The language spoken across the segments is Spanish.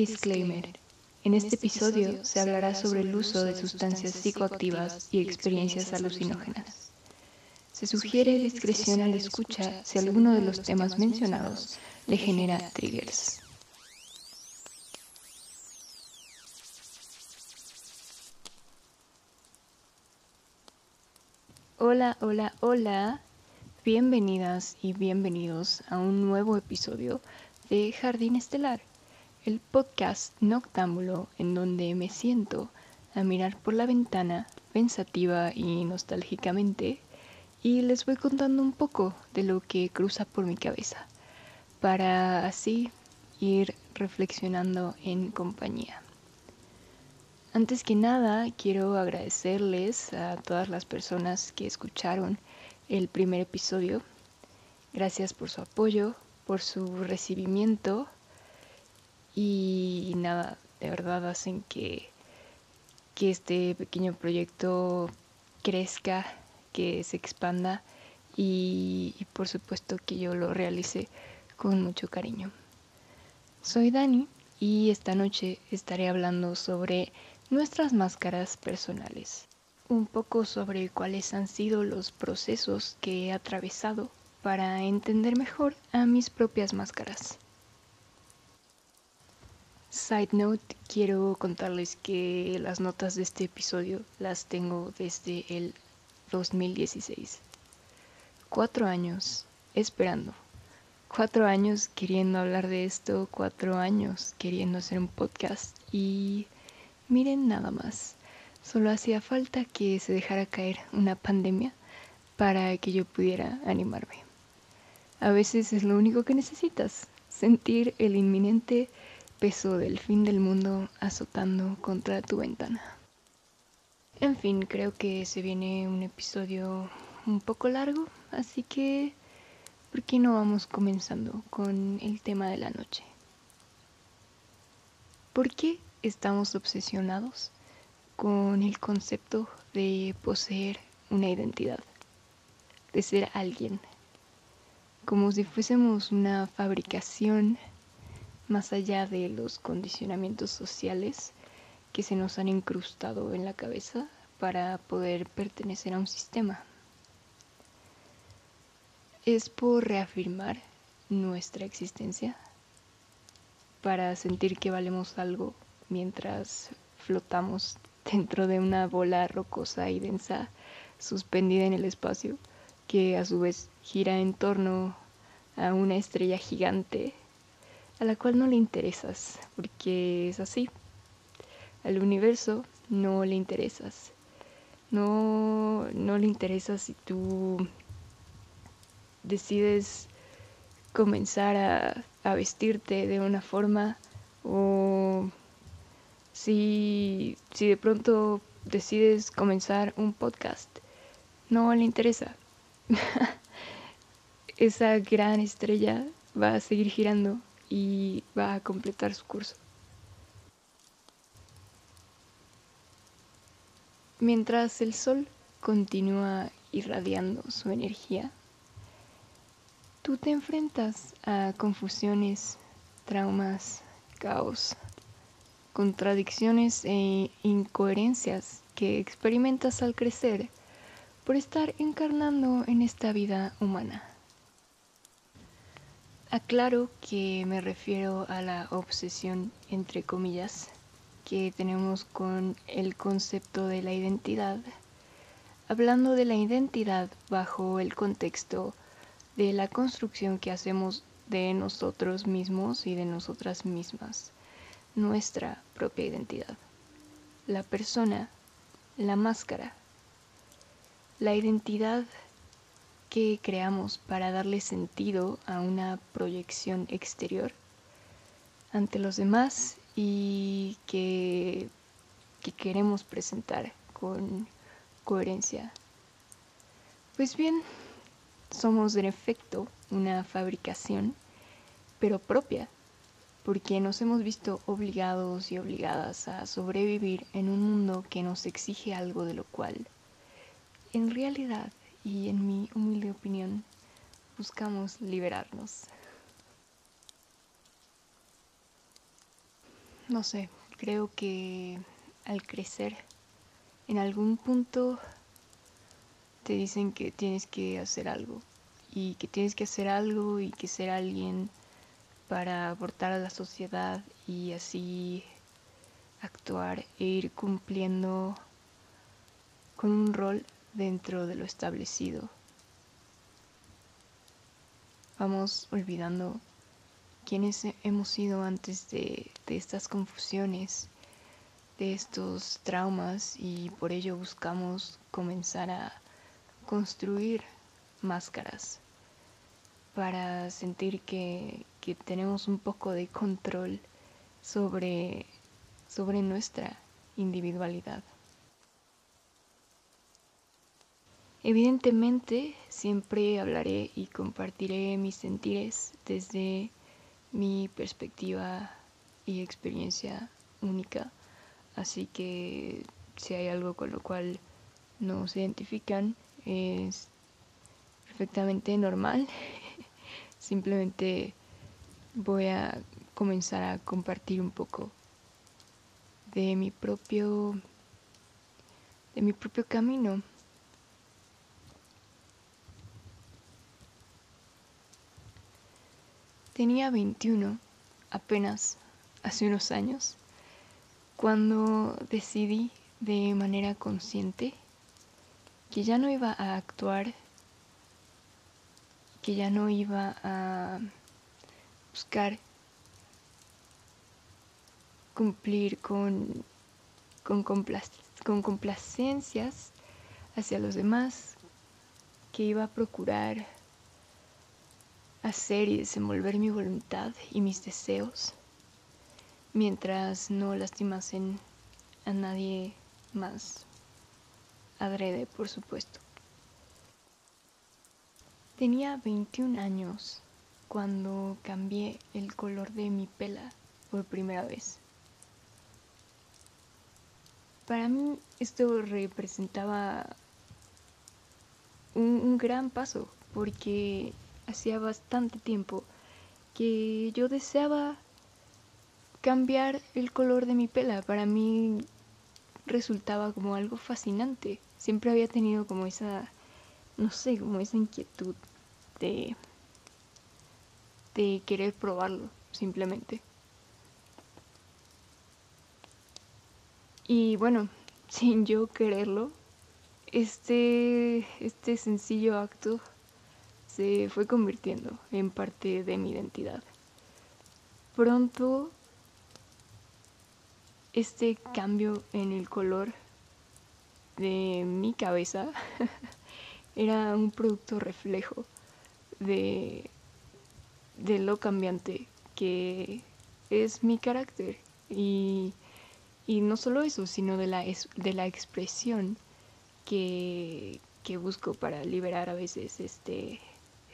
Disclaimer. En este episodio se hablará sobre el uso de sustancias psicoactivas y experiencias alucinógenas. Se sugiere discreción al escucha si alguno de los temas mencionados le genera triggers. Hola, hola, hola. Bienvenidas y bienvenidos a un nuevo episodio de Jardín Estelar el podcast noctámbulo en donde me siento a mirar por la ventana pensativa y nostálgicamente y les voy contando un poco de lo que cruza por mi cabeza para así ir reflexionando en compañía. Antes que nada, quiero agradecerles a todas las personas que escucharon el primer episodio. Gracias por su apoyo, por su recibimiento y, nada, de verdad hacen que, que este pequeño proyecto crezca, que se expanda y, y por supuesto que yo lo realice con mucho cariño. Soy Dani y esta noche estaré hablando sobre nuestras máscaras personales, un poco sobre cuáles han sido los procesos que he atravesado para entender mejor a mis propias máscaras. Side note, quiero contarles que las notas de este episodio las tengo desde el 2016. Cuatro años esperando. Cuatro años queriendo hablar de esto, cuatro años queriendo hacer un podcast y miren nada más. Solo hacía falta que se dejara caer una pandemia para que yo pudiera animarme. A veces es lo único que necesitas, sentir el inminente peso del fin del mundo azotando contra tu ventana. En fin, creo que se viene un episodio un poco largo, así que ¿por qué no vamos comenzando con el tema de la noche? ¿Por qué estamos obsesionados con el concepto de poseer una identidad, de ser alguien, como si fuésemos una fabricación más allá de los condicionamientos sociales que se nos han incrustado en la cabeza para poder pertenecer a un sistema. Es por reafirmar nuestra existencia, para sentir que valemos algo mientras flotamos dentro de una bola rocosa y densa suspendida en el espacio, que a su vez gira en torno a una estrella gigante a la cual no le interesas, porque es así. Al universo no le interesas. No, no le interesas si tú decides comenzar a, a vestirte de una forma o si, si de pronto decides comenzar un podcast. No le interesa. Esa gran estrella va a seguir girando y va a completar su curso. Mientras el sol continúa irradiando su energía, tú te enfrentas a confusiones, traumas, caos, contradicciones e incoherencias que experimentas al crecer por estar encarnando en esta vida humana. Aclaro que me refiero a la obsesión, entre comillas, que tenemos con el concepto de la identidad, hablando de la identidad bajo el contexto de la construcción que hacemos de nosotros mismos y de nosotras mismas, nuestra propia identidad, la persona, la máscara, la identidad que creamos para darle sentido a una proyección exterior ante los demás y que, que queremos presentar con coherencia. Pues bien, somos en efecto una fabricación, pero propia, porque nos hemos visto obligados y obligadas a sobrevivir en un mundo que nos exige algo de lo cual, en realidad, y en mi humilde opinión buscamos liberarnos. no sé, creo que al crecer, en algún punto te dicen que tienes que hacer algo y que tienes que hacer algo y que ser alguien para aportar a la sociedad y así actuar e ir cumpliendo con un rol dentro de lo establecido. Vamos olvidando quiénes hemos sido antes de, de estas confusiones, de estos traumas y por ello buscamos comenzar a construir máscaras para sentir que, que tenemos un poco de control sobre, sobre nuestra individualidad. Evidentemente, siempre hablaré y compartiré mis sentires desde mi perspectiva y experiencia única, así que si hay algo con lo cual no se identifican, es perfectamente normal. Simplemente voy a comenzar a compartir un poco de mi propio de mi propio camino. Tenía 21 apenas hace unos años cuando decidí de manera consciente que ya no iba a actuar, que ya no iba a buscar cumplir con, con, con complacencias hacia los demás, que iba a procurar hacer y desenvolver mi voluntad y mis deseos mientras no lastimasen a nadie más adrede, por supuesto. Tenía 21 años cuando cambié el color de mi pela por primera vez. Para mí esto representaba un, un gran paso porque hacía bastante tiempo que yo deseaba cambiar el color de mi pela. Para mí resultaba como algo fascinante siempre había tenido como esa, no sé, como esa inquietud de, de querer probarlo, simplemente. Y bueno, sin yo quererlo, este, este sencillo acto se fue convirtiendo en parte de mi identidad. Pronto, este cambio en el color de mi cabeza era un producto reflejo de, de lo cambiante que es mi carácter y, y no solo eso, sino de la, de la expresión que, que busco para liberar a veces este,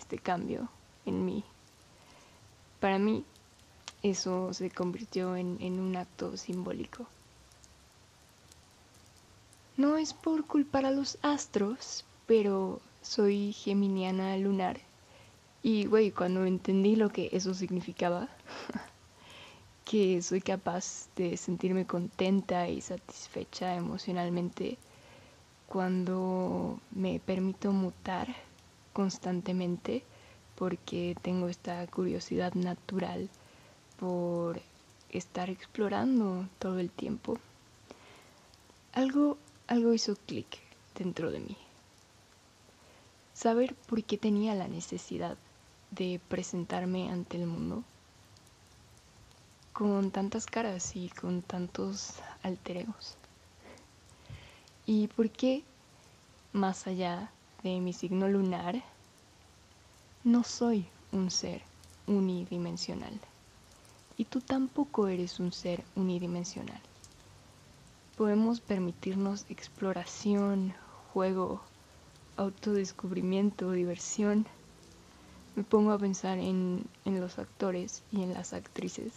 este cambio en mí. Para mí eso se convirtió en, un acto simbólico. No es por culpar a los astros, pero soy geminiana lunar. Y, güey, cuando entendí lo que eso significaba, que soy capaz de sentirme contenta y satisfecha emocionalmente cuando me permito mutar constantemente porque tengo esta curiosidad natural por estar explorando todo el tiempo. Algo algo hizo clic dentro de mí. Saber por qué tenía la necesidad de presentarme ante el mundo con tantas caras y con tantos alteregos. Y por qué, más allá de mi signo lunar, no soy un ser unidimensional. Y tú tampoco eres un ser unidimensional podemos permitirnos exploración, juego, autodescubrimiento, diversión. Me pongo a pensar en, en, los actores y en las actrices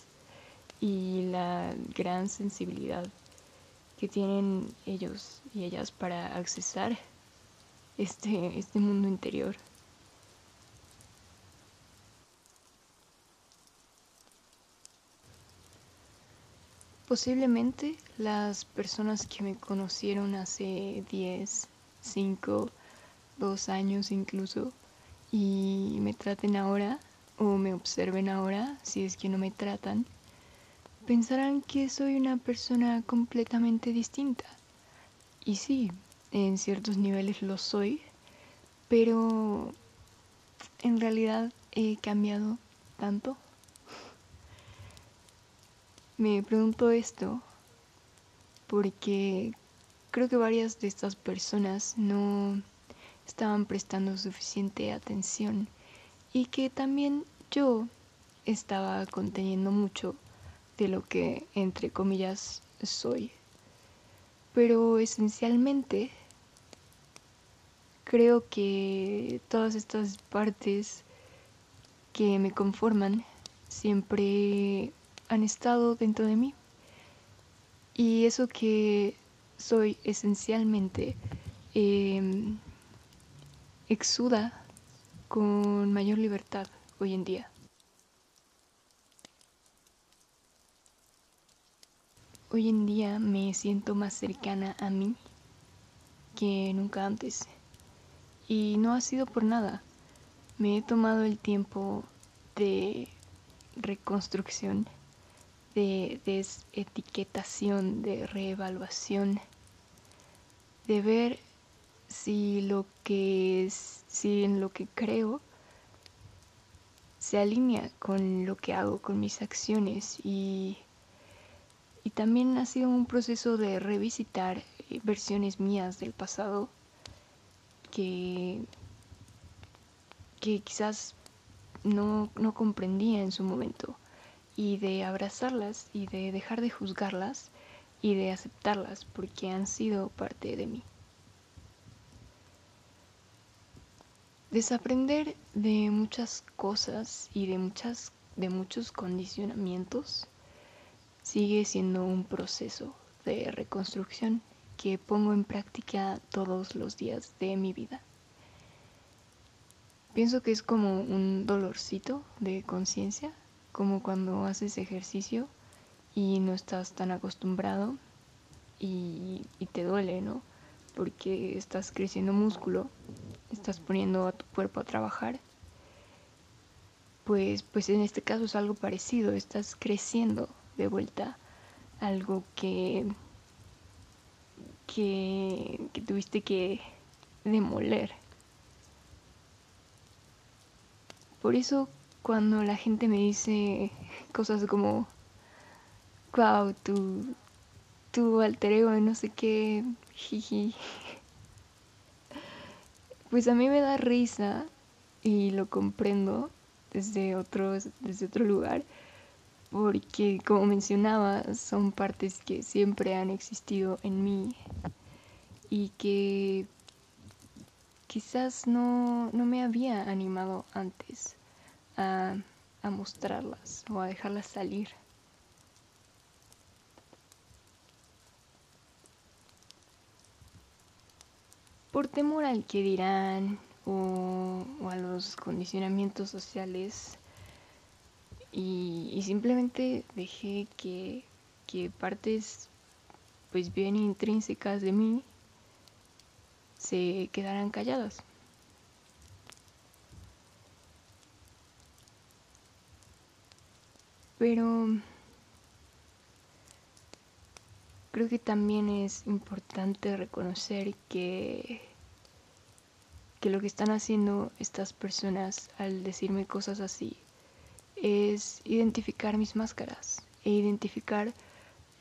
y la gran sensibilidad que tienen ellos y ellas para accesar este, este mundo interior. Posiblemente las personas que me conocieron hace 10, 5, 2 años incluso y me traten ahora o me observen ahora, si es que no me tratan, pensarán que soy una persona completamente distinta. Y sí, en ciertos niveles lo soy, pero en realidad he cambiado tanto. Me pregunto esto porque creo que varias de estas personas no estaban prestando suficiente atención y que también yo estaba conteniendo mucho de lo que entre comillas soy. Pero esencialmente creo que todas estas partes que me conforman siempre han estado dentro de mí. Y eso que soy esencialmente em, exuda con mayor libertad hoy en día. Hoy en día me siento más cercana a mí que nunca antes. Y no ha sido por nada. Me he tomado el tiempo de reconstrucción de desetiquetación, de reevaluación, de ver si lo que si en lo que creo se alinea con lo que hago, con mis acciones y, y también ha sido un proceso de revisitar eh, versiones mías del pasado que, quizás no, no comprendía en su momento y de abrazarlas y de dejar de juzgarlas y de aceptarlas porque han sido parte de mí. Desaprender de muchas cosas y de muchas de muchos condicionamientos sigue siendo un proceso de reconstrucción que pongo en práctica todos los días de mi vida. Pienso que es como un dolorcito de conciencia como cuando haces ejercicio y no estás tan acostumbrado y, te duele, ¿no? Porque estás creciendo músculo, estás poniendo a tu cuerpo a trabajar. Pues, pues en este caso es algo parecido, estás creciendo de vuelta algo que, que, tuviste que demoler. Por eso cuando la gente me dice cosas como, wow, tu, tu alter ego de no sé qué, jiji. Pues a mí me da risa y lo comprendo desde otro, desde otro lugar, porque como mencionaba, son partes que siempre han existido en mí y que quizás no, no me había animado antes a, mostrarlas o a dejarlas salir. Por temor al que dirán o, a los condicionamientos sociales y, simplemente dejé que, que partes pues bien intrínsecas de mí se quedaran calladas. Pero creo que también es importante reconocer que, que lo que están haciendo estas personas al decirme cosas así es identificar mis máscaras e identificar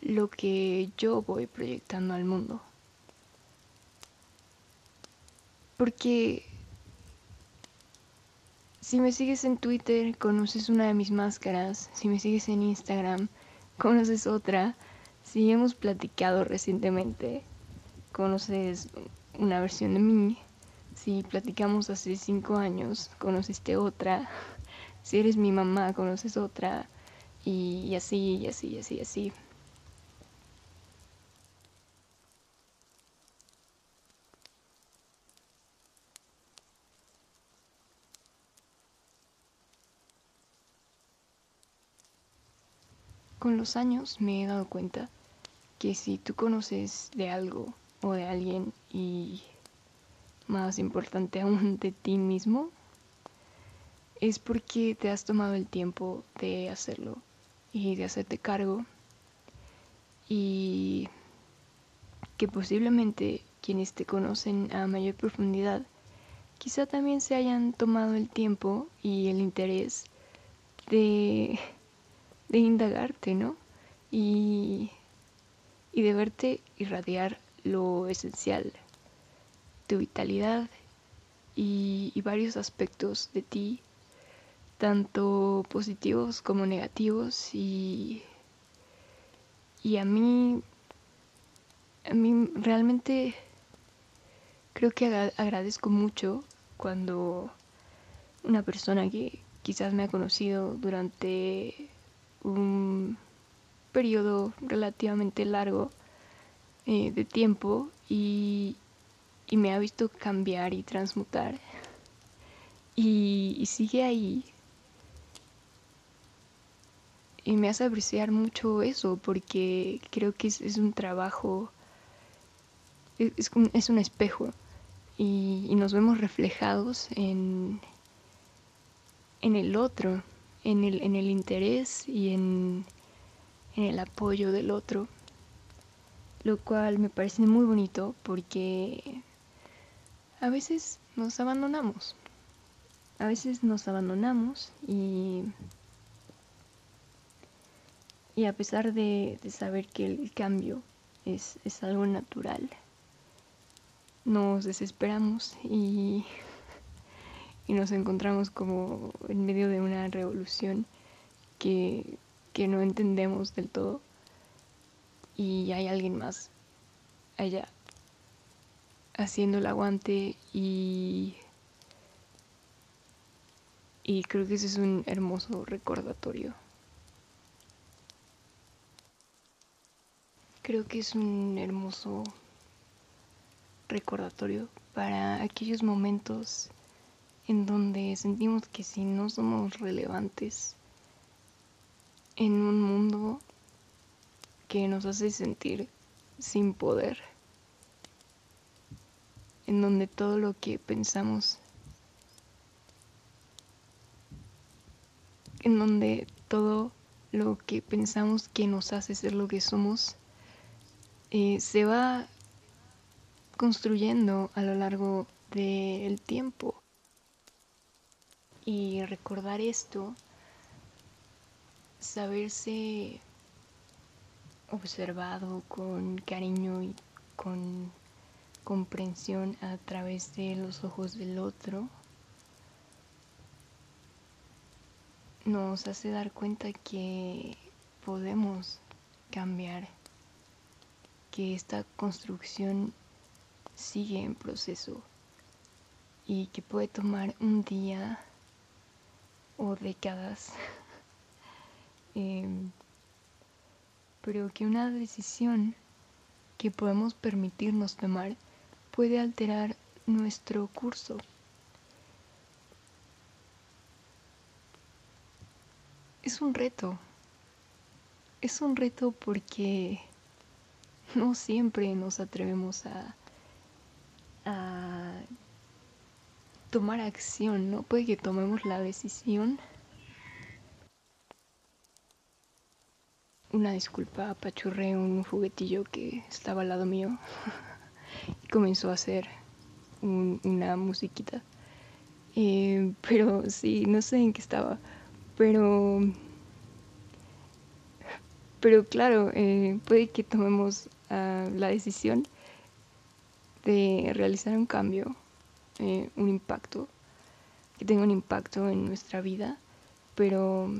lo que yo voy proyectando al mundo. Porque si me sigues en Twitter, conoces una de mis máscaras. Si me sigues en Instagram, conoces otra. Si hemos platicado recientemente, conoces una versión de mí. Si platicamos hace cinco años, conociste otra. Si eres mi mamá, conoces otra. Y, así, y así, y así, y así. con los años me he dado cuenta que si tú conoces de algo o de alguien y más importante aún de ti mismo, es porque te has tomado el tiempo de hacerlo y de hacerte cargo y que posiblemente quienes te conocen a mayor profundidad quizá también se hayan tomado el tiempo y el interés de, de indagarte, ¿no? Y, y de verte irradiar lo esencial, tu vitalidad y, y varios aspectos de ti, tanto positivos como negativos y, y a mí, a mí realmente creo que agradezco mucho cuando una persona que quizás me ha conocido durante un periodo relativamente largo eh, de tiempo y, me ha visto cambiar y transmutar y, sigue ahí y me hace apreciar mucho eso porque creo que es, un trabajo, es, es, un espejo y, nos vemos reflejados en, en el otro, en el, en el interés y en, en el apoyo del otro, lo cual me parece muy bonito porque a veces nos abandonamos, a veces nos abandonamos y, y a pesar de, saber que el cambio es, algo natural, nos desesperamos y, nos encontramos como en medio de una revolución que, que no entendemos del todo y hay alguien más allá haciendo el aguante y y creo que ese es un hermoso recordatorio. Creo que es un hermoso recordatorio para aquellos momentos en donde sentimos que si no somos relevantes en un mundo que nos hace sentir sin poder, en donde todo lo que pensamos, en donde todo lo que pensamos que nos hace ser lo que somos, eh, se va construyendo a lo largo del tiempo. Y recordar esto, saberse observado con cariño y con comprensión a través de los ojos del otro, nos hace dar cuenta que podemos cambiar, que esta construcción sigue en proceso y que puede tomar un día o décadas, em, pero que una decisión que podemos permitirnos tomar puede alterar nuestro curso. Es un reto, es un reto porque no siempre nos atrevemos a a tomar acción, ¿no? Puede que tomemos la decisión. Una disculpa, apachurré un juguetillo que estaba al lado mío y comenzó a hacer una musiquita. Eh, pero sí, no sé en qué estaba. Pero. Pero claro, eh, puede que tomemos la decisión de realizar un cambio, eh, un impacto, que tenga un impacto en nuestra vida, pero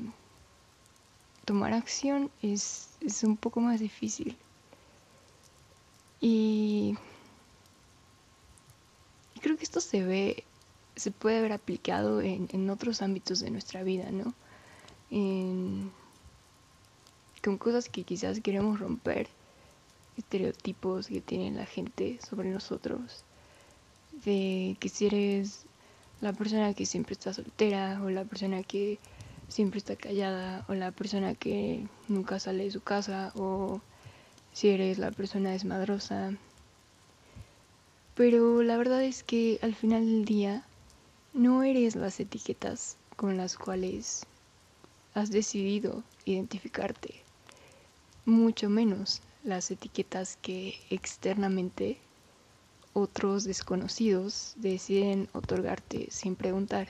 tomar acción es, un poco más difícil. Y, creo que esto se ve, se puede ver aplicado en, en otros ámbitos de nuestra vida, ¿no? con cosas que quizás queremos romper estereotipos que tiene la gente sobre nosotros. De que si eres la persona que siempre está soltera o la persona que siempre está callada o la persona que nunca sale de su casa o si eres la persona desmadrosa. Pero la verdad es que al final del día no eres las etiquetas con las cuales has decidido identificarte, mucho menos las etiquetas que externamente otros desconocidos deciden otorgarte sin preguntar.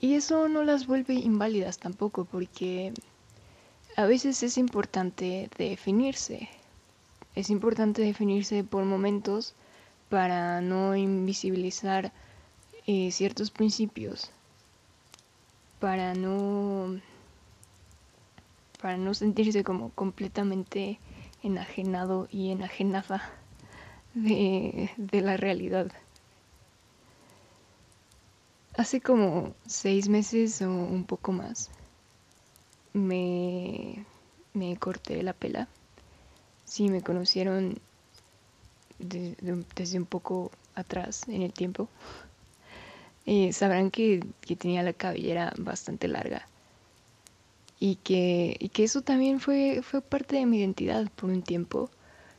Y eso no las vuelve inválidas tampoco porque a veces es importante definirse. Es importante definirse por momentos para no invisibilizar eh, ciertos principios, para no para no sentirse como completamente enajenado y enajenada de, de la realidad. Hace como seis meses o un poco más me, me corté la pela. Si me conocieron desde un poco atrás en el tiempo, eh, sabrán que, que, tenía la cabellera bastante larga. Y que, y que eso también fue, fue parte de mi identidad por un tiempo.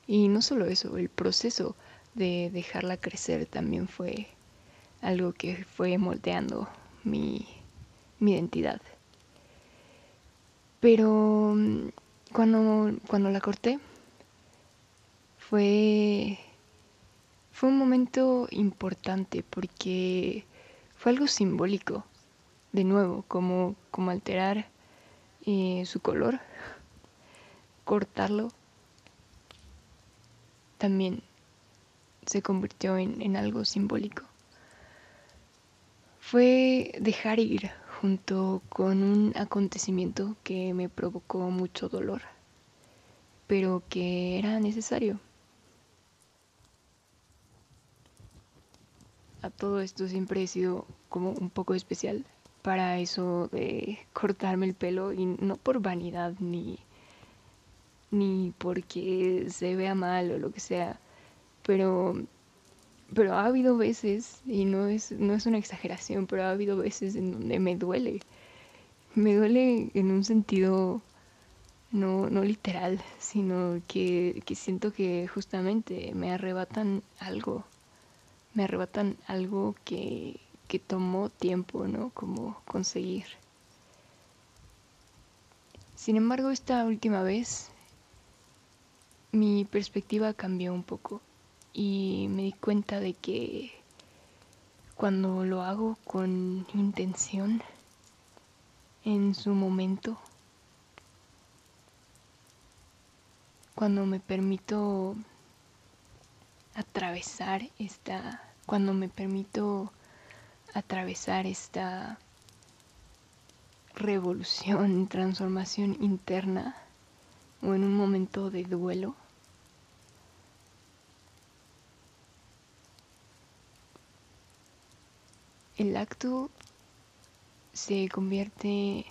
Y no solo eso, el proceso de dejarla crecer también fue algo que fue moldeando mi, mi identidad. Pero mm, cuando, cuando la corté, fue, fue un momento importante porque fue algo simbólico, de nuevo, como, como alterar eh, su color, cortarlo, también se convirtió en, en algo simbólico fue dejar ir junto con un acontecimiento que me provocó mucho dolor, pero que era necesario. A todo esto siempre he sido como un poco especial para eso de cortarme el pelo y no por vanidad ni ni porque se vea mal o lo que sea, pero pero ha habido veces, y no es, no es una exageración, pero ha habido veces en donde me duele. Me duele en un sentido no, no literal, sino que, que siento que justamente me arrebatan algo. Me arrebatan algo que, que tomó tiempo, ¿no? Como conseguir. Sin embargo, esta última vez mi perspectiva cambió un poco y me di cuenta de que cuando lo hago con intención en su momento, cuando me permito atravesar esta, cuando me permito atravesar esta revolución, transformación interna o en un momento de duelo, el acto se convierte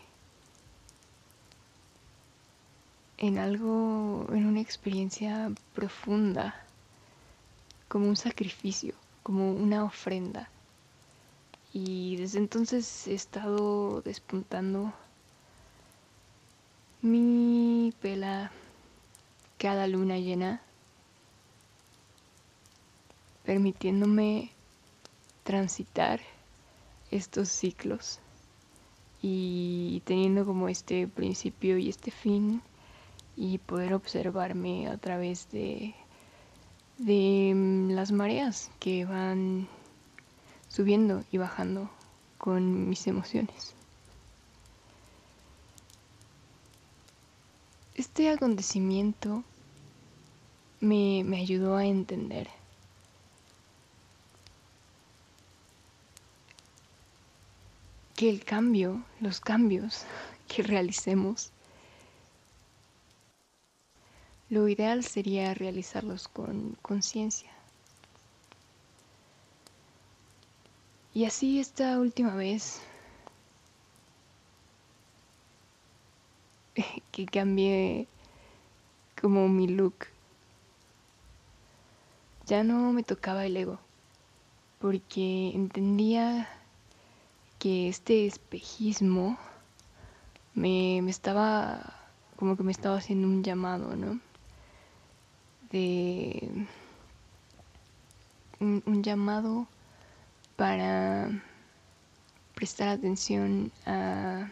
en algo, en una experiencia profunda, como un sacrificio, como una ofrenda. Y desde entonces he estado despuntando mi pela cada luna llena, permitiéndome transitar estos ciclos y teniendo como este principio y este fin y poder observarme a través de, de mm, las mareas que van subiendo y bajando con mis emociones. Este acontecimiento me, me ayudó a entender que el cambio, los cambios que realicemos, lo ideal sería realizarlos con conciencia. Y así esta última vez que cambié como mi look, ya no me tocaba el ego, porque entendía que este espejismo me, me estaba, como que me estaba haciendo un llamado, ¿no? De un, un llamado para prestar atención a,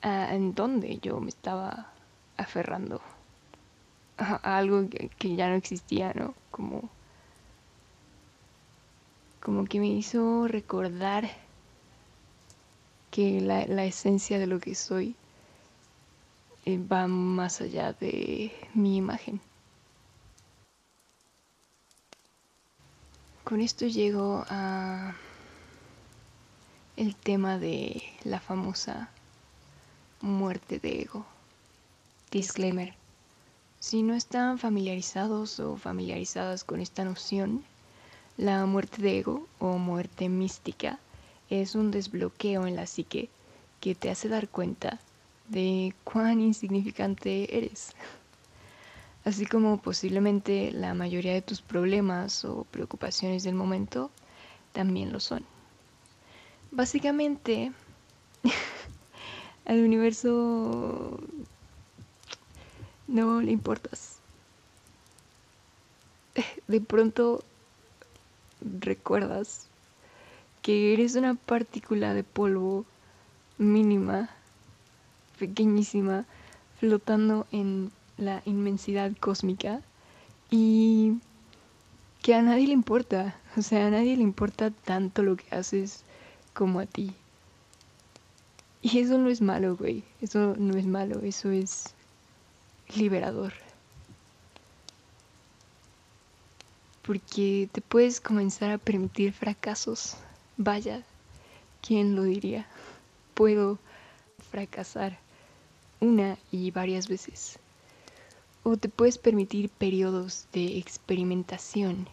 a en dónde yo me estaba aferrando a, algo que, ya no existía, ¿no? Como, como que me hizo recordar que la, la esencia de lo que soy eh, va más allá de mi imagen. Con esto llego a el tema de la famosa muerte de ego. Disclaimer. Si no están familiarizados o familiarizadas con esta noción, la muerte de ego o muerte mística es un desbloqueo en la psique que te hace dar cuenta de cuán insignificante eres así como posiblemente la mayoría de tus problemas o preocupaciones del momento también lo son. Básicamente, al universo no le importas. De pronto recuerdas que eres una partícula de polvo mínima, pequeñísima, flotando en la inmensidad cósmica y que a nadie le importa, o sea, a nadie le importa tanto lo que haces como a ti. Y eso no es malo, güey, eso no es malo, eso es liberador. Porque te puedes comenzar a permitir fracasos. Vaya, ¿quién lo diría? Puedo fracasar una y varias veces o te puedes permitir periodos de experimentación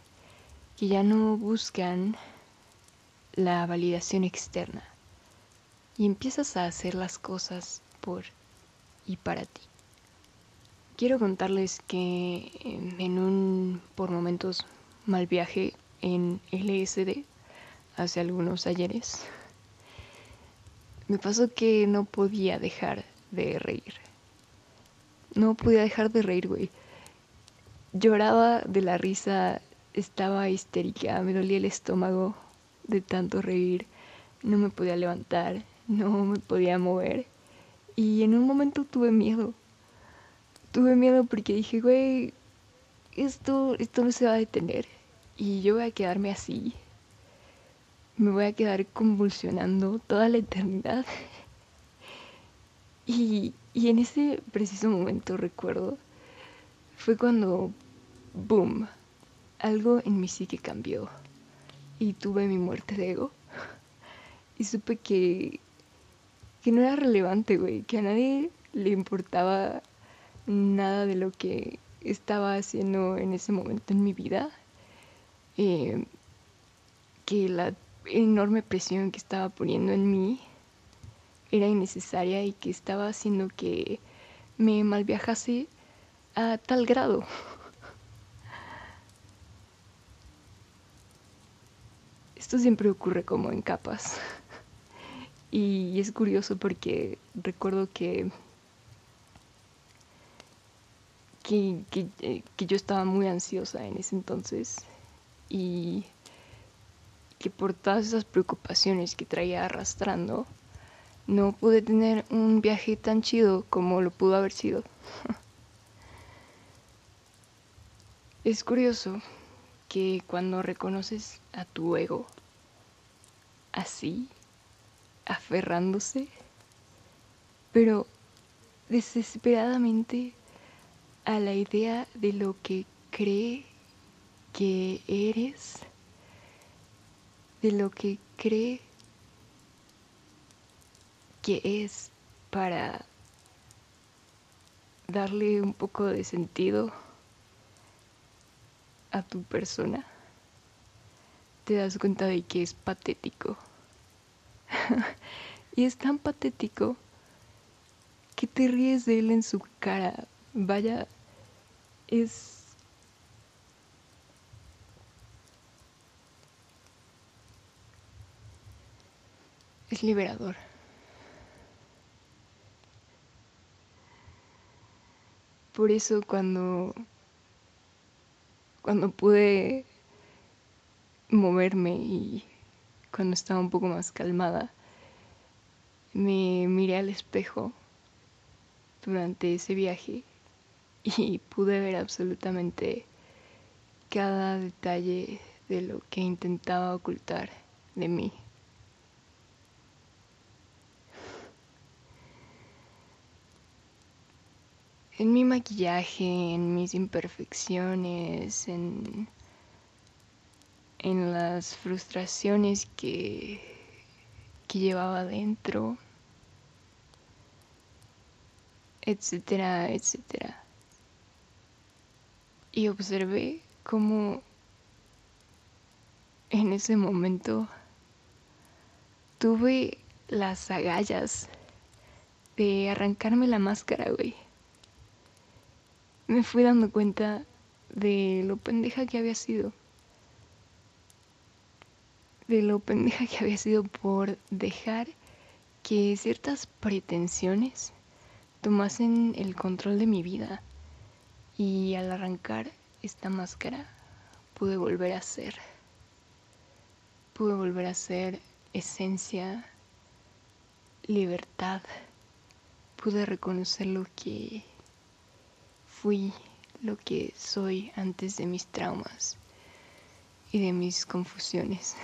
que ya no buscan la validación externa y empiezas a hacer las cosas por y para ti. Quiero contarles que en un por momentos mal viaje en LSD hace algunos ayeres me pasó que no podía dejar de reír no podía dejar de reír, güey. Lloraba de la risa, estaba histérica, me dolía el estómago de tanto reír, no me podía levantar, no me podía mover. Y en un momento tuve miedo. Tuve miedo porque dije, güey, esto, esto no se va a detener. Y yo voy a quedarme así. Me voy a quedar convulsionando toda la eternidad. Y, y en ese preciso momento recuerdo, fue cuando, boom, algo en mi psique cambió y tuve mi muerte de ego. Y supe que, que no era relevante, güey, que a nadie le importaba nada de lo que estaba haciendo en ese momento en mi vida. Eh, que la enorme presión que estaba poniendo en mí era innecesaria y que estaba haciendo que me malviajase a tal grado. Esto siempre ocurre como en capas. Y es curioso porque recuerdo que, que, que, eh, que, yo estaba muy ansiosa en ese entonces y que por todas esas preocupaciones que traía arrastrando, no pude tener un viaje tan chido como lo pudo haber sido. es curioso que cuando reconoces a tu ego así, aferrándose, pero desesperadamente a la idea de lo que cree que eres, de lo que cree que es para darle un poco de sentido a tu persona, te das cuenta de que es patético. y es tan patético que te ríes de él en su cara. Vaya, es... es liberador. Por eso cuando cuando pude moverme y cuando estaba un poco más calmada, me miré al espejo durante ese viaje y pude ver absolutamente cada detalle de lo que intentaba ocultar de mí. En mi maquillaje, en mis imperfecciones, en, en las frustraciones que, que llevaba dentro, etcétera, etcétera. Y observé cómo en ese momento tuve las agallas de arrancarme la máscara, güey. Me fui dando cuenta de lo pendeja que había sido. De lo pendeja que había sido por dejar que ciertas pretensiones tomasen el control de mi vida. Y al arrancar esta máscara pude volver a ser. Pude volver a ser esencia, libertad. Pude reconocer lo que fui, lo que soy antes de mis traumas y de mis confusiones.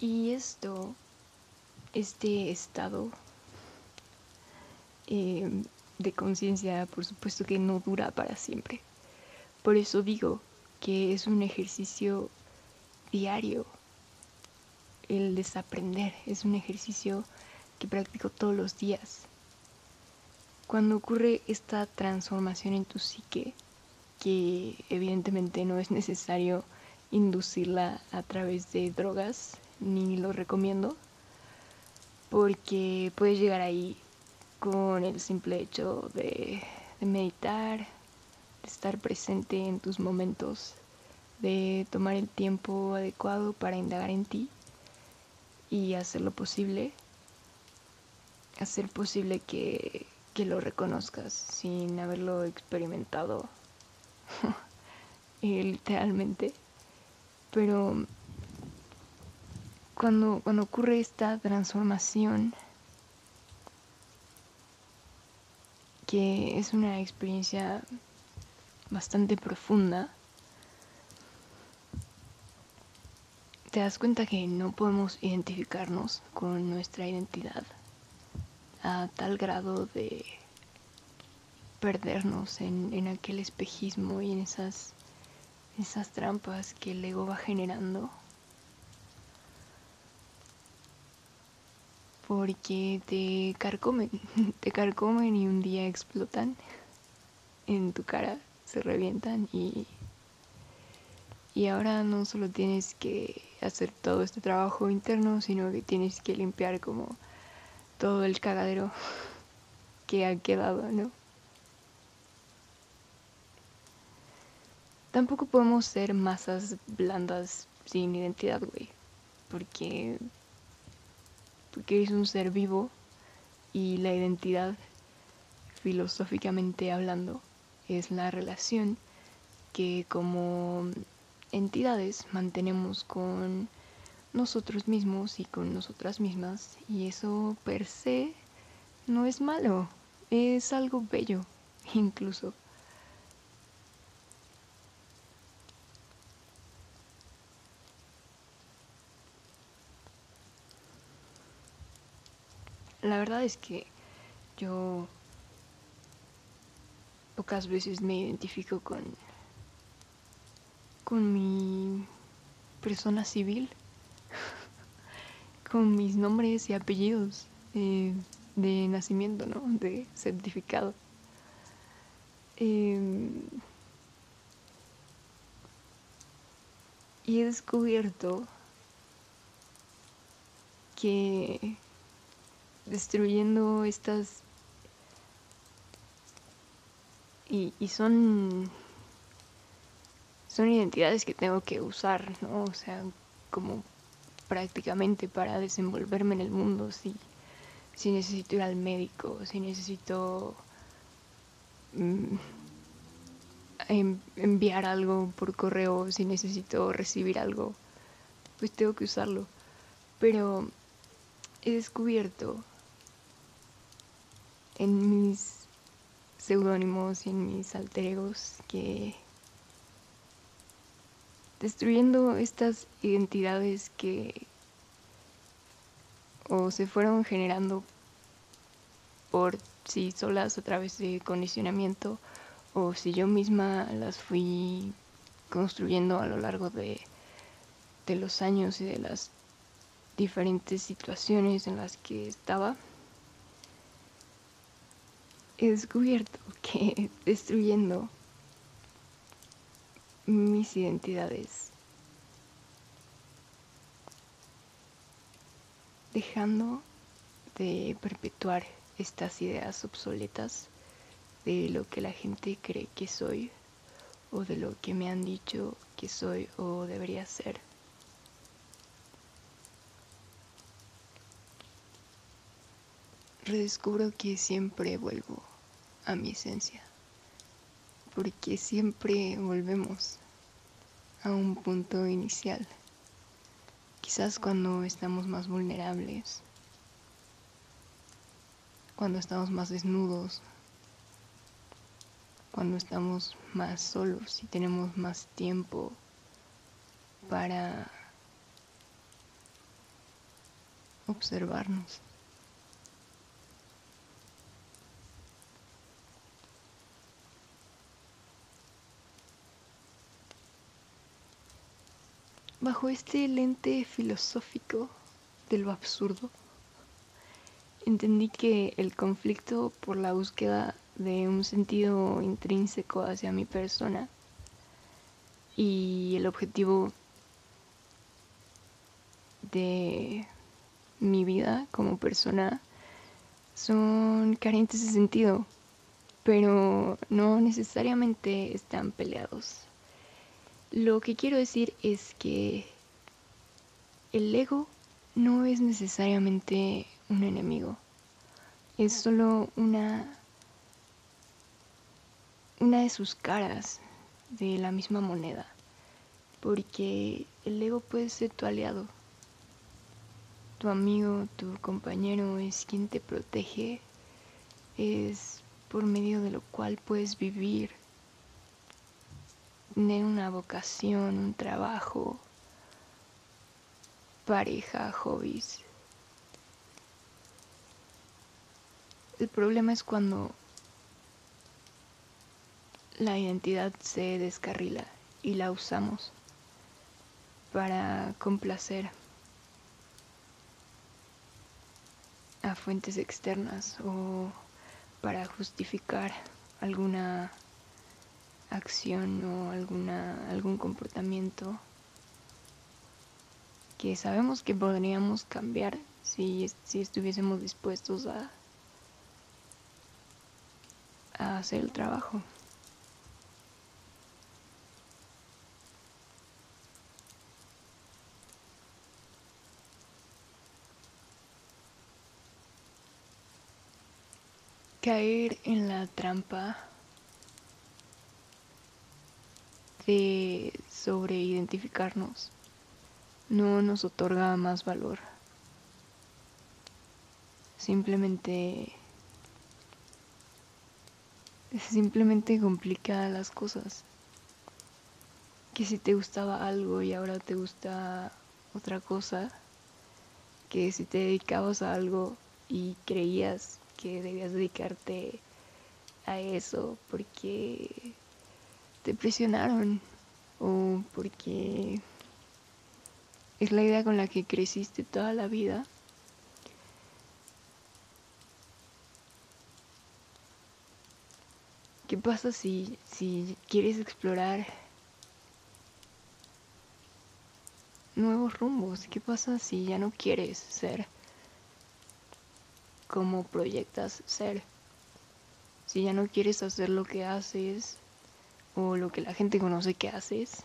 Y esto, este estado eh, de conciencia, por supuesto que no dura para siempre. Por eso digo que es un ejercicio diario. El desaprender es un ejercicio que practico todos los días. Cuando ocurre esta transformación en tu psique, que evidentemente no es necesario inducirla a través de drogas, ni lo recomiendo, porque puedes llegar ahí con el simple hecho de, meditar, de estar presente en tus momentos, de tomar el tiempo adecuado para indagar en ti y hacer lo posible, hacer posible que, que lo reconozcas sin haberlo experimentado literalmente. Pero cuando, cuando ocurre esta transformación, que es una experiencia bastante profunda, te das cuenta que no podemos identificarnos con nuestra identidad a tal grado de perdernos en, en aquel espejismo y en esas, esas trampas que el ego va generando. Porque te carcomen, te carcomen y un día explotan en tu cara, se revientan y, y ahora no solo tienes que hacer todo este trabajo interno, sino que tienes que limpiar como todo el cagadero que ha quedado, ¿no? Tampoco podemos ser masas blandas sin identidad, güey, porque porque eres un ser vivo y la identidad, filosóficamente hablando, es la relación que como entidades mantenemos con nosotros mismos y con nosotras mismas y eso per se no es malo, es algo bello incluso. La verdad es que yo pocas veces me identifico con con mi persona civil, con mis nombres y apellidos de nacimiento, ¿no? De certificado. Em, y he descubierto que destruyendo estas... Y, y son son identidades que tengo que usar, ¿no? O sea, como prácticamente para desenvolverme en el mundo, si, si necesito ir al médico, si necesito mm, enviar algo por correo, si necesito recibir algo, pues tengo que usarlo. Pero he descubierto en mis seudónimos y en mis alter que destruyendo estas identidades que o se fueron generando por sí solas a través de condicionamiento o si yo misma las fui construyendo a lo largo de, de los años y de las diferentes situaciones en las que estaba, he descubierto que destruyendo mis identidades, dejando de perpetuar estas ideas obsoletas, de lo que la gente cree que soy o de lo que me han dicho que soy o debería ser. Redescubro que siempre vuelvo a mi esencia, porque siempre volvemos a un punto inicial, quizás cuando estamos más vulnerables, cuando estamos más desnudos, cuando estamos más solos y tenemos más tiempo para observarnos. Bajo este lente filosófico de lo absurdo, entendí que el conflicto por la búsqueda de un sentido intrínseco hacia mi persona y el objetivo de mi vida como persona son carentes de sentido, pero no necesariamente están peleados. Lo que quiero decir es que el ego no es necesariamente un enemigo, es solo una una de sus caras de la misma moneda, porque el ego puede ser tu aliado. Tu amigo, tu compañero es quien te protege, es por medio de lo cual puedes vivir, tener una vocación, un trabajo, pareja, hobbies. El problema es cuando la identidad se descarrila y la usamos para complacer a fuentes externas o para justificar alguna acción o alguna algún comportamiento que sabemos que podríamos cambiar si, si estuviésemos dispuestos a, a hacer el trabajo. caer en la trampa de sobreidentificarnos no nos otorga más valor. Simplemente simplemente complica las cosas. Que si te gustaba algo y ahora te gusta otra cosa, que si te dedicabas a algo y creías que debías dedicarte a eso porque te presionaron o porque es la idea con la que creciste toda la vida. ¿Qué pasa si, si quieres explorar nuevos rumbos? ¿Qué pasa si ya no quieres ser cómo proyectas ser. Si ya no quieres hacer lo que haces o lo que la gente conoce que haces.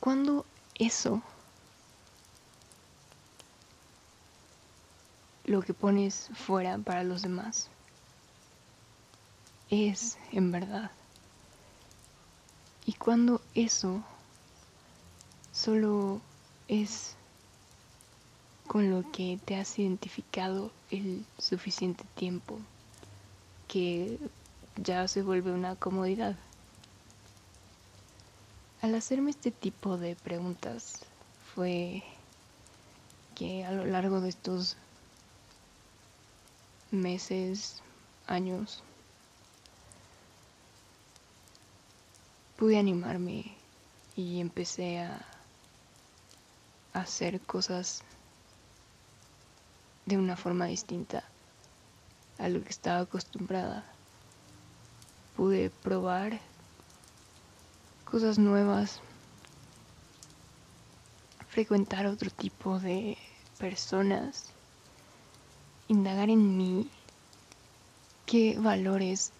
Cuando eso, lo que pones fuera para los demás, es en verdad. Y cuando eso solo es con lo que te has identificado el suficiente tiempo, que ya se vuelve una comodidad. Al hacerme este tipo de preguntas fue que a lo largo de estos meses, años, pude animarme y empecé a hacer cosas de una forma distinta a lo que estaba acostumbrada. Pude probar cosas nuevas, frecuentar otro tipo de personas, indagar en mí qué valores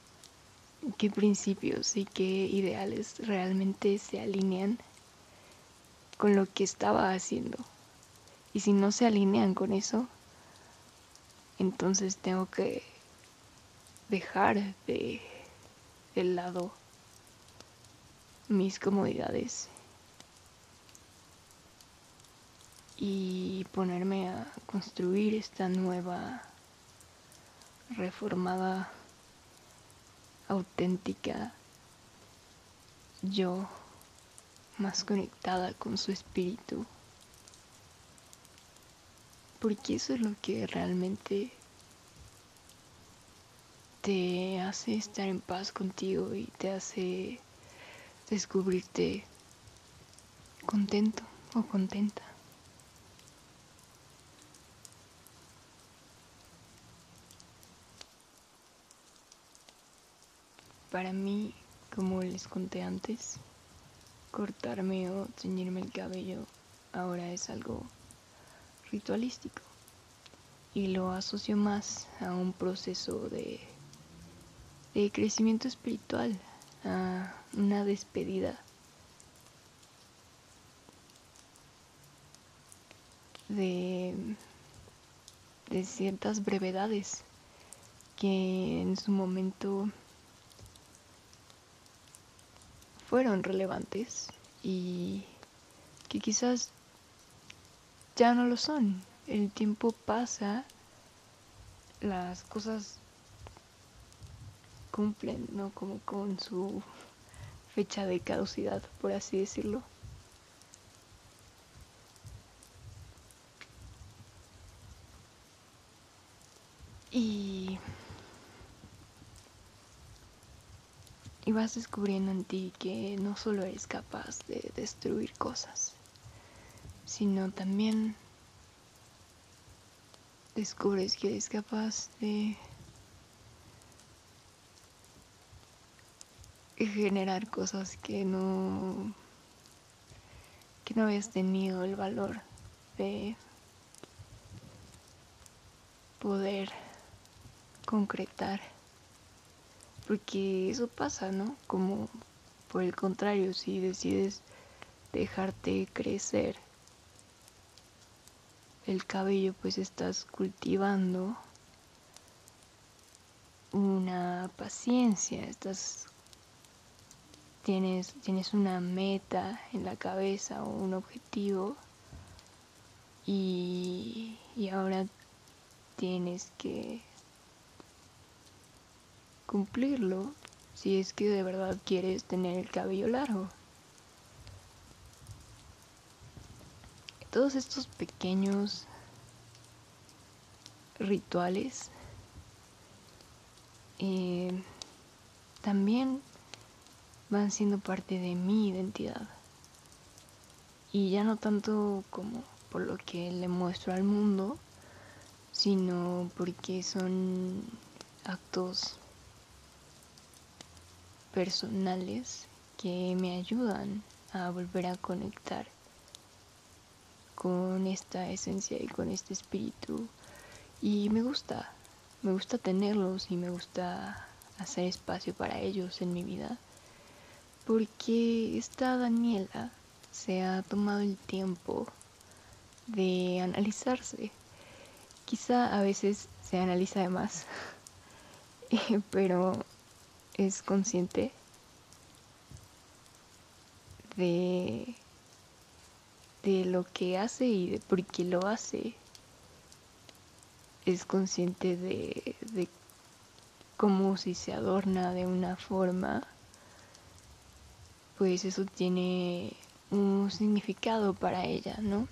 qué principios y qué ideales realmente se alinean con lo que estaba haciendo. Y si no se alinean con eso, entonces tengo que dejar de, de lado mis comodidades y ponerme a construir esta nueva reformada auténtica yo más conectada con su espíritu. Porque eso es lo que realmente te hace estar en paz contigo y te hace descubrirte contento o contenta. Para mí, como les conté antes, cortarme o teñirme el cabello ahora es algo ritualístico. Y lo asocio más a un proceso de, de crecimiento espiritual, a una despedida. De, de ciertas brevedades que en su momento fueron relevantes y que quizás ya no lo son. El tiempo pasa, las cosas cumplen, ¿no? Como con su fecha de caducidad, por así decirlo. Y y vas descubriendo en ti que no solo eres capaz de destruir cosas, sino también descubres que eres capaz de generar cosas que no que no habías tenido el valor de poder concretar porque eso pasa, ¿no? Como por el contrario, si decides dejarte crecer el cabello, pues estás cultivando una paciencia, estás tienes tienes una meta en la cabeza o un objetivo y, y ahora tienes que cumplirlo si es que de verdad quieres tener el cabello largo. Todos estos pequeños rituales eh, también van siendo parte de mi identidad. Y ya no tanto como por lo que le muestro al mundo, sino porque son actos personales que me ayudan a volver a conectar con esta esencia y con este espíritu. Y me gusta, me gusta tenerlos y me gusta hacer espacio para ellos en mi vida. Porque esta Daniela se ha tomado el tiempo de analizarse. Quizá a veces se analiza de más, pero es consciente de, de lo que hace y de por qué lo hace. Es consciente de, de cómo si se adorna de una forma, pues eso tiene un significado para ella, ¿no?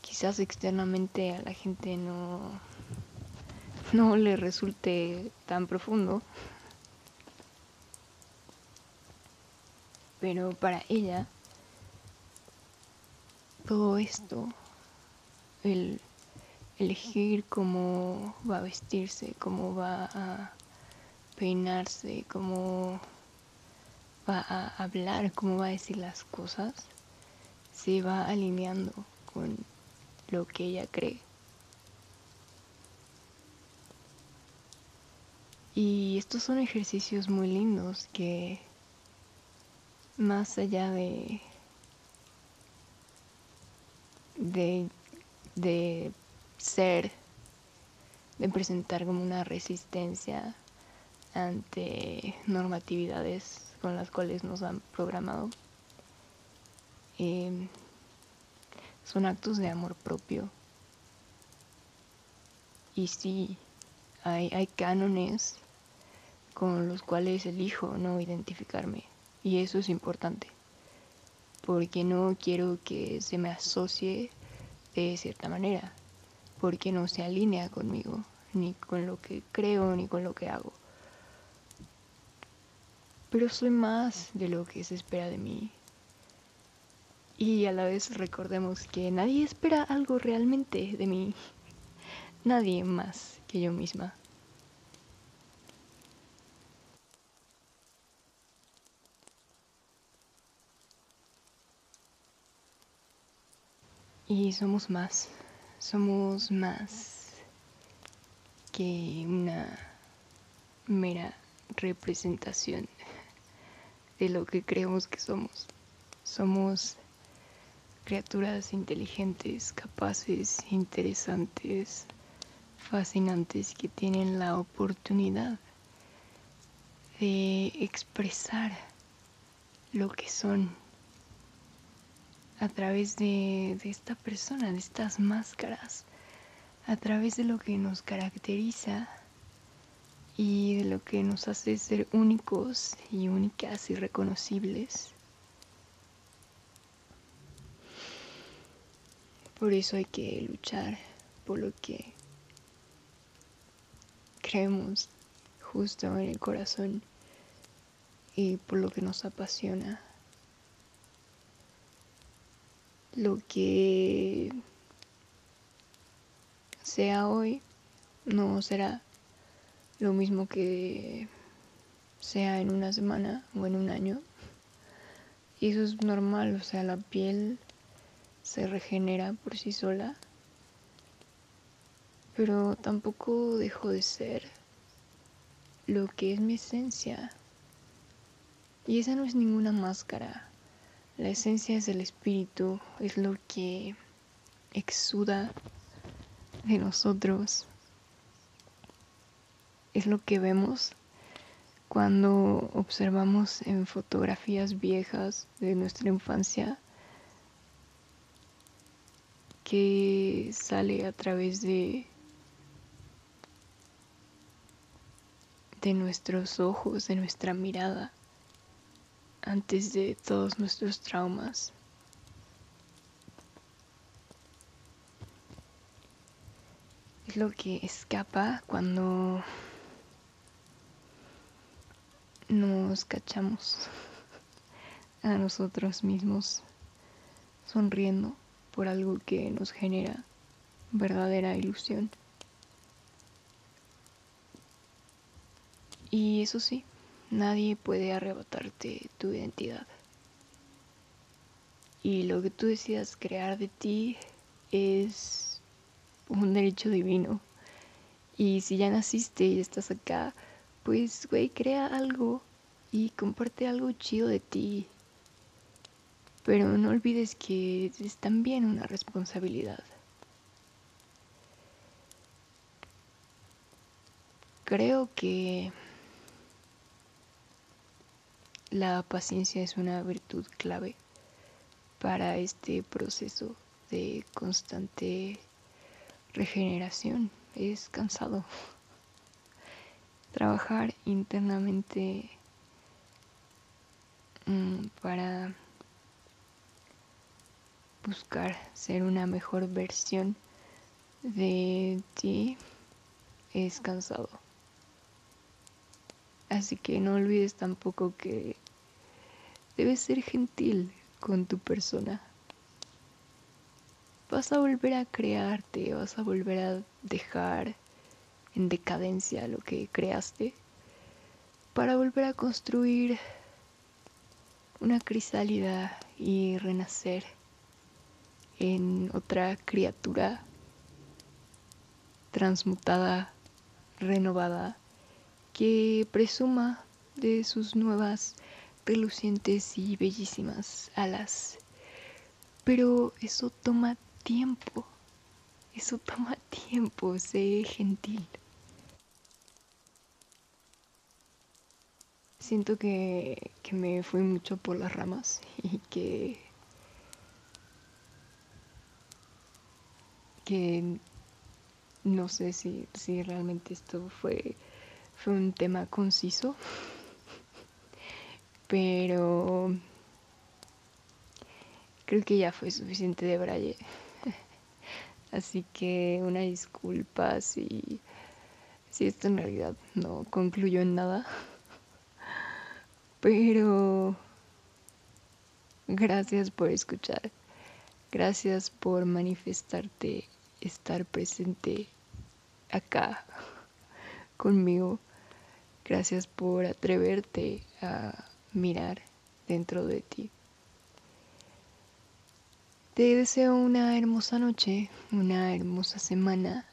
Quizás externamente a la gente no, no le resulte tan profundo, pero para ella todo esto, el elegir cómo va a vestirse, cómo va a peinarse, cómo va a hablar, cómo va a decir las cosas, se va alineando con lo que ella cree. Y estos son ejercicios muy lindos que más allá de de, de ser, de presentar como una resistencia ante normatividades con las cuales nos han programado. Em, son actos de amor propio. Y sí, hay, hay cánones con los cuales elijo no identificarme. Y eso es importante. Porque no quiero que se me asocie de cierta manera. Porque no se alinea conmigo, ni con lo que creo, ni con lo que hago. Pero soy más de lo que se espera de mí. Y a la vez recordemos que nadie espera algo realmente de mí. Nadie más que yo misma. Y somos más, somos más que una mera representación de lo que creemos que somos. Somos criaturas inteligentes, capaces, interesantes, fascinantes que tienen la oportunidad de expresar lo que son a través de, esta persona, de estas máscaras, a través de lo que nos caracteriza y de lo que nos hace ser únicos y únicas y reconocibles. Por eso hay que luchar por lo que creemos justo en el corazón y por lo que nos apasiona lo que sea hoy no será lo mismo que sea en una semana o en un año. Y eso es normal, o sea, la piel se regenera por sí sola, pero tampoco dejo de ser lo que es mi esencia. Y esa no es ninguna máscara. La esencia es el espíritu, es lo que exuda de nosotros, es lo que vemos cuando observamos en fotografías viejas de nuestra infancia que sale a través de de nuestros ojos, de nuestra mirada antes de todos nuestros traumas. Es lo que escapa cuando nos cachamos a nosotros mismos sonriendo por algo que nos genera verdadera ilusión. Y eso sí, Nadie puede arrebatarte tu identidad. Y lo que tú decidas crear de ti es un derecho divino. Y si ya naciste y estás acá, pues, güey, crea algo y comparte algo chido de ti. Pero no olvides que es también una responsabilidad. Creo que la paciencia es una virtud clave para este proceso de constante regeneración. Es cansado. Trabajar internamente mm, para buscar ser una mejor versión de ti es cansado. Así que no olvides tampoco que debes ser gentil con tu persona. Vas a volver a crearte, vas a volver a dejar en decadencia lo que creaste para volver a construir una crisálida y renacer en otra criatura transmutada, renovada que presuma de sus nuevas, relucientes y bellísimas alas. Pero eso toma tiempo, eso toma tiempo, sé gentil. Siento que, que me fui mucho por las ramas y que que no sé si, si realmente esto fue fue un tema conciso, pero creo que ya fue suficiente de Braille. Así que una disculpa si, si esto en realidad no concluyó en nada. Pero gracias por escuchar. Gracias por manifestarte, estar presente acá conmigo. Gracias por atreverte a mirar dentro de ti. Te deseo una hermosa noche, una hermosa semana,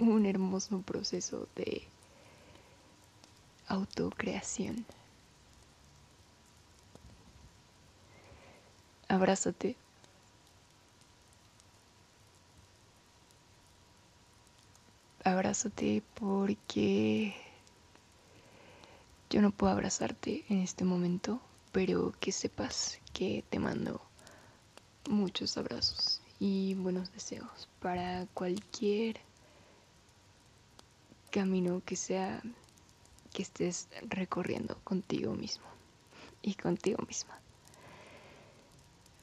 un hermoso proceso de autocreación. Abrázate. Abrázate porque yo no puedo abrazarte en este momento, pero que sepas que te mando muchos abrazos y buenos deseos para cualquier camino que sea que estés recorriendo contigo mismo y contigo misma.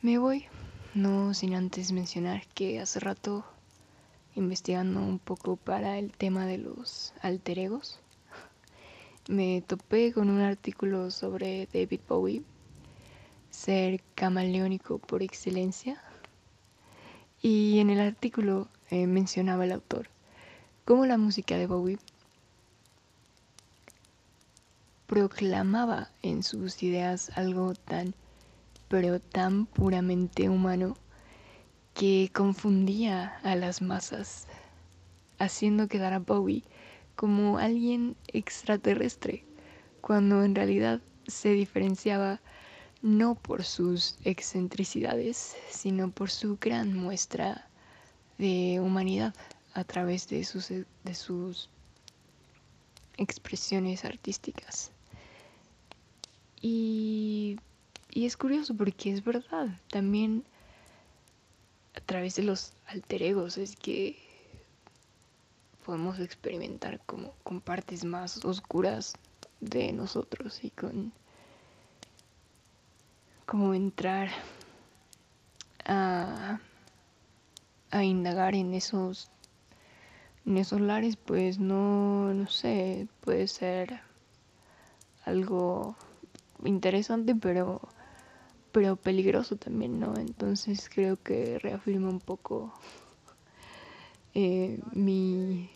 Me voy, no sin antes mencionar que hace rato investigando un poco para el tema de los alter egos me topé con un artículo sobre David Bowie, ser camaleónico por excelencia. Y en el artículo eh, mencionaba el autor cómo la música de Bowie proclamaba en sus ideas algo tan, pero tan puramente humano que confundía a las masas, haciendo quedar a Bowie como alguien extraterrestre, cuando en realidad se diferenciaba no por sus excentricidades, sino por su gran muestra de humanidad a través de sus, de sus expresiones artísticas. Y, y es curioso porque es verdad, también a través de los alter egos es que podemos experimentar como con partes más oscuras de nosotros y con como entrar a, a indagar en esos en esos lares pues no no sé puede ser algo interesante pero pero peligroso también no entonces creo que reafirma un poco eh, mi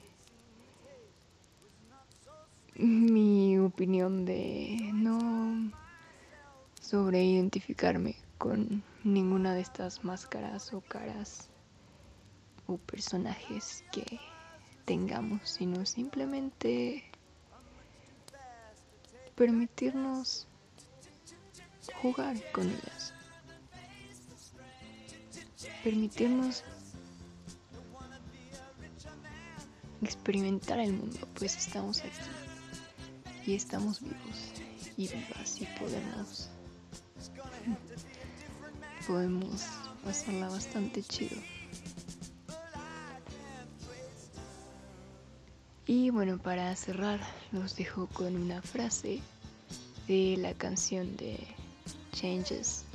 mi opinión de no sobre identificarme con ninguna de estas máscaras o caras o personajes que tengamos, sino simplemente permitirnos jugar con ellas. Permitirnos experimentar el mundo, pues estamos aquí y estamos vivos y vivas y podemos podemos pasarla bastante chido. Y bueno, para cerrar, los dejo con una frase de la canción de Changes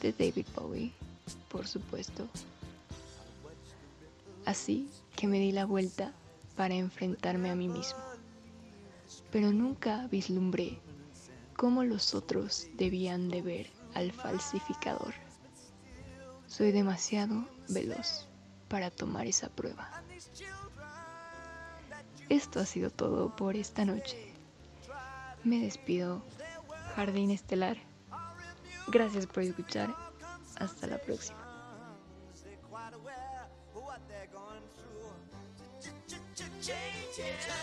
de David Bowie, por supuesto. Así que me di la vuelta para enfrentarme a mí mismo. Pero nunca vislumbré cómo los otros debían de ver al falsificador. Soy demasiado veloz para tomar esa prueba. Esto ha sido todo por esta noche. Me despido, Jardín Estelar. Gracias por escuchar. Hasta la próxima. Changes.